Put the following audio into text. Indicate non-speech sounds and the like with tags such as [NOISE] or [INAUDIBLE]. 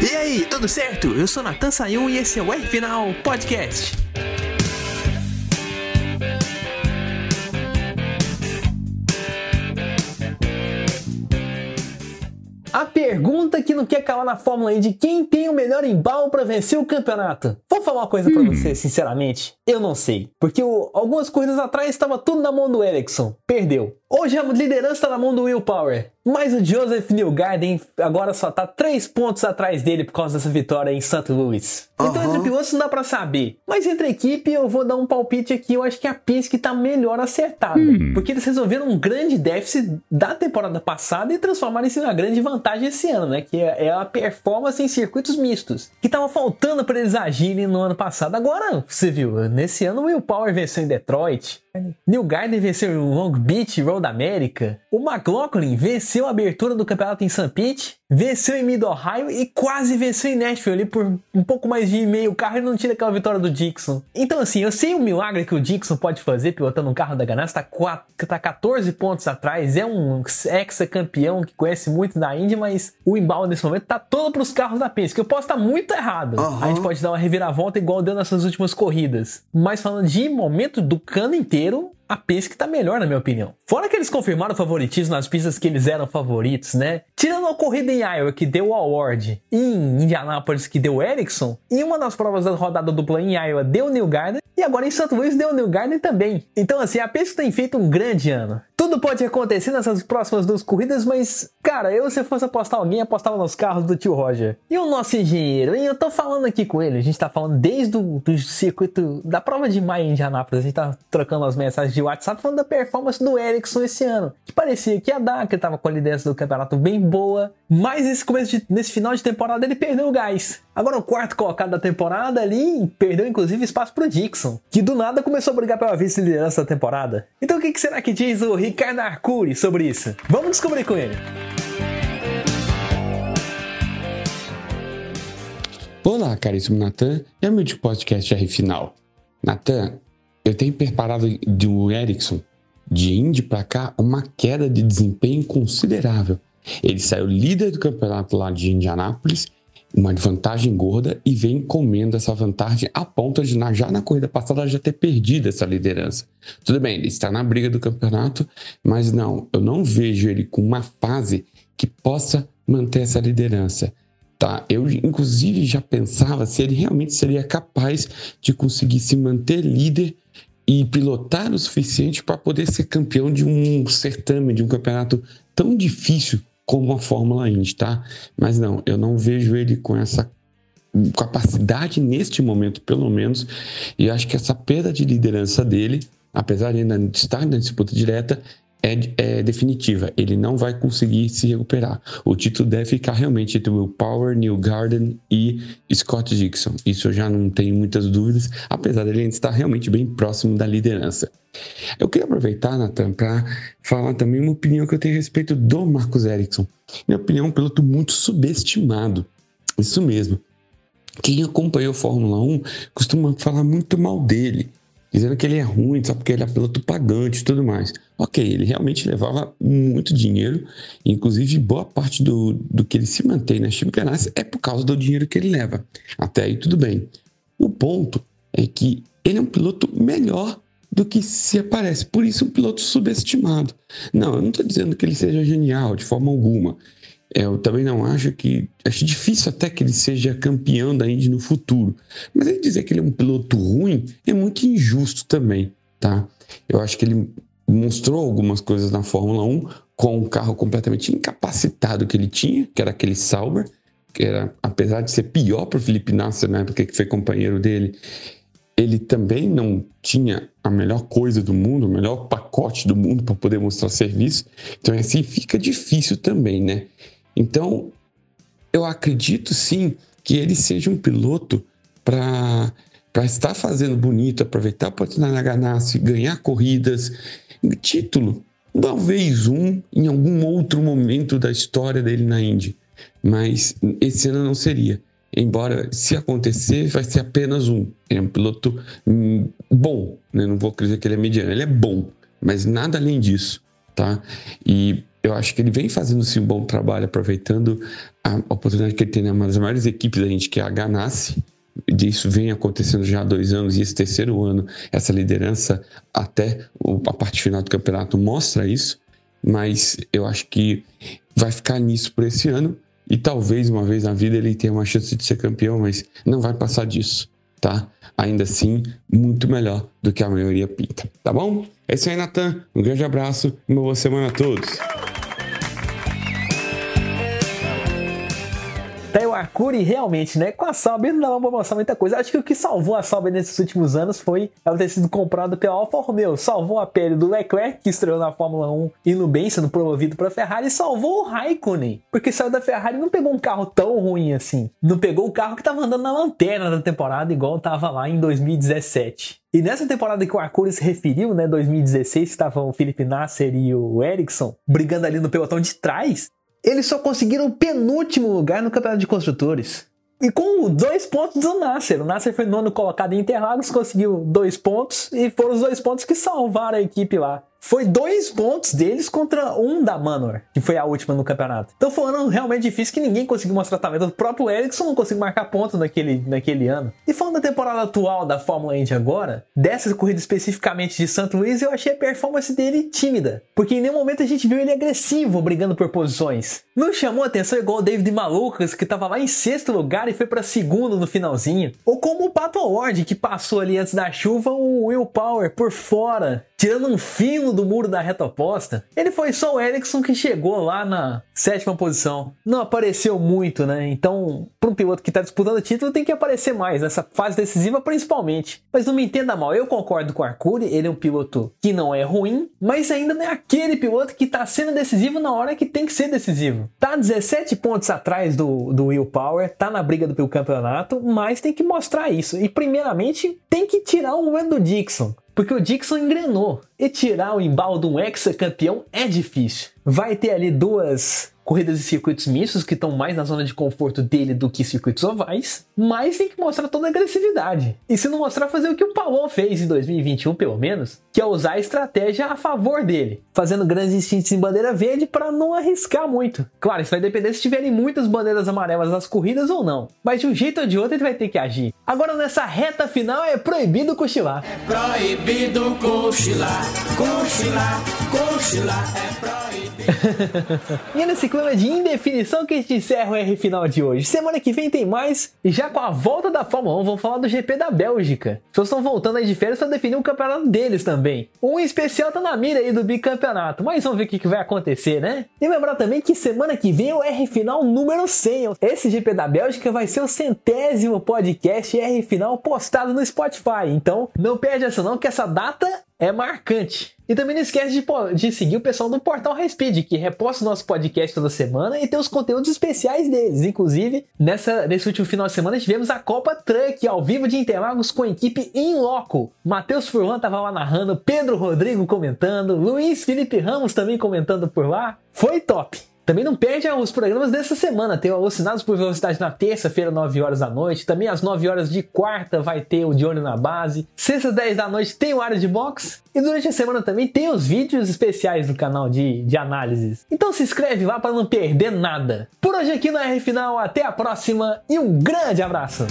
E aí, tudo certo? Eu sou Natan Sayun e esse é o R Final Podcast. A pergunta que não quer calar na Fórmula aí de quem tem o melhor embalo para vencer o campeonato. Vou falar uma coisa para Hum. você, sinceramente, eu não sei. Porque o- algumas corridas atrás estava tudo na mão do Ericsson, perdeu. Hoje a liderança está na mão do Will Power, mas o Joseph Newgarden agora só tá 3 pontos atrás dele por causa dessa vitória em St. Louis. Então Aham. entre pilotos não dá pra saber. Mas entre a equipe eu vou dar um palpite aqui, eu acho que a Penske tá melhor acertada. Porque eles resolveram um grande déficit da temporada passada e transformaram isso em uma grande vantagem esse ano, né? Que é a performance em circuitos mistos. Que tava faltando para eles agirem no ano passado. Agora, você viu, nesse ano o Will Power venceu em Detroit. New Garden venceu em Long Beach, Road America. O McLaughlin venceu a abertura do campeonato em St. Pete, venceu em Mid Ohio e quase venceu em Nashville ali por um pouco mais de meio carro e não tira aquela vitória do Dixon. Então assim, eu sei o milagre que o Dixon pode fazer pilotando um carro da Ganassi, tá, quatro- tá 14 pontos atrás, é um ex-campeão que conhece muito da Indy, mas o embalo nesse momento tá todo pros carros da Penske, que eu posso estar muito errado. Aham. A gente pode dar uma reviravolta igual deu nessas últimas corridas. Mas falando de momento do cano inteiro, a Penske tá melhor, na minha opinião. Fora que eles confirmaram o favoritismo nas pistas que eles eram favoritos, né? Tirando a corrida em Iowa, que deu o Award, e em Indianápolis, que deu o Ericsson, e uma das provas da rodada dupla em Iowa deu New Garden, e agora em St. Louis deu New Garden também. Então, assim, a Penske tem feito um grande ano. Tudo pode acontecer nessas próximas duas corridas, mas, cara, eu se fosse apostar alguém, apostava nos carros do tio Roger. E o nosso engenheiro, hein? Eu tô falando aqui com ele, a gente tá falando desde o do circuito, da prova de maio em Indianápolis, a gente tá trocando as mensagens de WhatsApp falando da performance do Ericsson esse ano, que parecia que ia dar, que tava com a liderança do campeonato bem boa, mas nesse, começo de- nesse final de temporada ele perdeu o gás. Agora o quarto colocado da temporada ali perdeu inclusive espaço pro Dixon, que do nada começou a brigar pela vice-liderança da temporada. Então o que, que será que diz o Ricardo Arcuri sobre isso? Vamos descobrir com ele. Olá, caríssimo Natan e amigo de podcast R Final. Natan, eu tenho preparado do Ericsson de Indy para cá uma queda de desempenho considerável. Ele saiu líder do campeonato lá de Indianápolis, uma vantagem gorda, e vem comendo essa vantagem a ponto de, já na corrida passada, já ter perdido essa liderança. Tudo bem, ele está na briga do campeonato, mas não, eu não vejo ele com uma fase que possa manter essa liderança. Tá, eu inclusive já pensava se ele realmente seria capaz de conseguir se manter líder e pilotar o suficiente para poder ser campeão de um certame, de um campeonato tão difícil como a Fórmula Indy, tá? Mas não, eu não vejo ele com essa capacidade neste momento, pelo menos, e acho que essa perda de liderança dele, apesar de ainda estar na disputa direta, é, é definitiva. Ele não vai conseguir se recuperar. O título deve ficar realmente entre Will Power, Neil Garden e Scott Dixon. Isso eu já não tenho muitas dúvidas, apesar dele estar realmente bem próximo da liderança. Eu queria aproveitar, Nathan, para falar também uma opinião que eu tenho a respeito do Marcos Ericsson. Minha opinião é um piloto muito subestimado. Isso mesmo. Quem acompanhou Fórmula 1 costuma falar muito mal dele, dizendo que ele é ruim só porque ele é piloto pagante e tudo mais. Ok, ele realmente levava muito dinheiro, inclusive boa parte do, do que ele se mantém na Chip Ganassi é por causa do dinheiro que ele leva. Até aí tudo bem. O ponto é que ele é um piloto melhor do que se aparece, por isso um piloto subestimado. Não, eu não estou dizendo que ele seja genial de forma alguma. Eu também não acho que. Acho difícil até que ele seja campeão da Indy no futuro. Mas ele dizer que ele é um piloto ruim é muito injusto também, tá? Eu acho que ele mostrou algumas coisas na Fórmula 1 com um carro completamente incapacitado que ele tinha, que era aquele Sauber, que era, apesar de ser pior para o Felipe Nasser na época que foi companheiro dele, ele também não tinha a melhor coisa do mundo, o melhor pacote do mundo para poder mostrar serviço. Então, assim, fica difícil também, né? Então, eu acredito sim que ele seja um piloto para estar fazendo bonito, aproveitar a oportunidade na Ganassi, ganhar corridas, título, talvez um em algum outro momento da história dele na Indy, mas esse ano não seria. Embora, se acontecer, vai ser apenas um. Ele é um piloto hum, bom, né? não vou dizer que ele é mediano, ele é bom, mas nada além disso, tá? E eu acho que ele vem fazendo sim um bom trabalho, aproveitando a oportunidade que ele tem uma das maiores equipes da gente, que é a Ganassi. Isso vem acontecendo já há dois anos, e esse terceiro ano, essa liderança até a parte final do campeonato mostra isso. Mas eu acho que vai ficar nisso por esse ano. E talvez uma vez na vida ele tenha uma chance de ser campeão, mas não vai passar disso, tá? Ainda assim, muito melhor do que a maioria pinta, tá bom? É isso aí, Natan. Um grande abraço e uma boa semana a todos. Até o Arcuri realmente, né? Com a Sauber não dava pra mostrar muita coisa. Acho que o que salvou a Sauber nesses últimos anos foi ela ter sido comprada pela Alfa Romeo. Salvou a pele do Leclerc, que estreou na Fórmula 1 e no bem, sendo promovido pra Ferrari, e salvou o Raikkonen. Porque saiu da Ferrari e não pegou um carro tão ruim assim. Não pegou o carro que tava andando na lanterna da temporada, igual tava lá em 2017. E nessa temporada que o Arcuri se referiu, né, 2016, estavam o Felipe Nasser e o Ericsson brigando ali no pelotão de trás, eles só conseguiram o penúltimo lugar no campeonato de construtores. E com dois pontos do Nasser. O Nasser foi nono colocado em Interlagos, conseguiu dois pontos e foram os dois pontos que salvaram a equipe lá foi dois pontos deles contra um da Manor, que foi a última no campeonato. Então foi um ano realmente difícil que ninguém conseguiu mostrar talento. O próprio Ericsson não conseguiu marcar pontos naquele, naquele ano. E falando da temporada atual da Fórmula Indy agora, dessa corrida especificamente de St. Louis, eu achei a performance dele tímida. Porque em nenhum momento a gente viu ele agressivo, brigando por posições. Não chamou atenção igual o David Malucas, que estava lá em sexto lugar e foi para segundo no finalzinho. Ou como o Pato Award, que passou ali antes da chuva o Will Power por fora tirando um fino do muro da reta oposta. Ele foi só o Ericsson que chegou lá na sétima posição. Não apareceu muito, né? Então, para um piloto que está disputando o título, tem que aparecer mais, nessa fase decisiva principalmente. Mas não me entenda mal, eu concordo com o Arcuri, ele é um piloto que não é ruim, mas ainda não é aquele piloto que está sendo decisivo na hora que tem que ser decisivo. Tá 17 pontos atrás do, do Will Power, tá na briga do pelo campeonato, mas tem que mostrar isso. E primeiramente, tem que tirar o do Dixon. Porque o Dixon engrenou. E tirar o embalo de um ex-campeão é difícil. Vai ter ali duas corridas de circuitos mistos que estão mais na zona de conforto dele do que circuitos ovais, mas tem que mostrar toda a agressividade. E se não mostrar, fazer o que o Paulon fez em 2021, pelo menos, que é usar a estratégia a favor dele, fazendo grandes instintos em bandeira verde para não arriscar muito. Claro, isso vai depender se tiverem muitas bandeiras amarelas nas corridas ou não, mas de um jeito ou de outro ele vai ter que agir. Agora nessa reta final é proibido cochilar. É proibido cochilar, cochilar, cochilar, é proibido. [LAUGHS] e é nesse clima de indefinição que a gente encerra o R final de hoje. Semana que vem tem mais, e já com a volta da Fórmula 1, vamos falar do GP da Bélgica. Vocês estão voltando aí de férias para definir o campeonato deles também. Um especial tá na mira aí do bicampeonato, mas vamos ver o que, que vai acontecer, né? E lembrar também que semana que vem é o R final número 100. Esse GP da Bélgica vai ser o centésimo podcast R final postado no Spotify. Então, não perde essa não, que essa data é marcante. E também não esquece de, de, seguir o pessoal do Portal Respeed, que reposta o nosso podcast toda semana e tem os conteúdos especiais deles. Inclusive, nessa, nesse último final de semana tivemos a Copa Truck ao vivo de Interlagos com a equipe em loco. Matheus Furlan estava lá narrando, Pedro Rodrigo comentando, Luiz Felipe Ramos também comentando por lá. Foi top! Também não perde os programas dessa semana. Tem o Alucinados por Velocidade na terça-feira, 9 horas da noite. Também às 9 horas de quarta vai ter o De Olho na Base. Sexta, 10 da noite tem o Área de Box. E durante a semana também tem os vídeos especiais do canal de, de análises. Então se inscreve lá para não perder nada. Por hoje aqui no R Final, até a próxima e um grande abraço!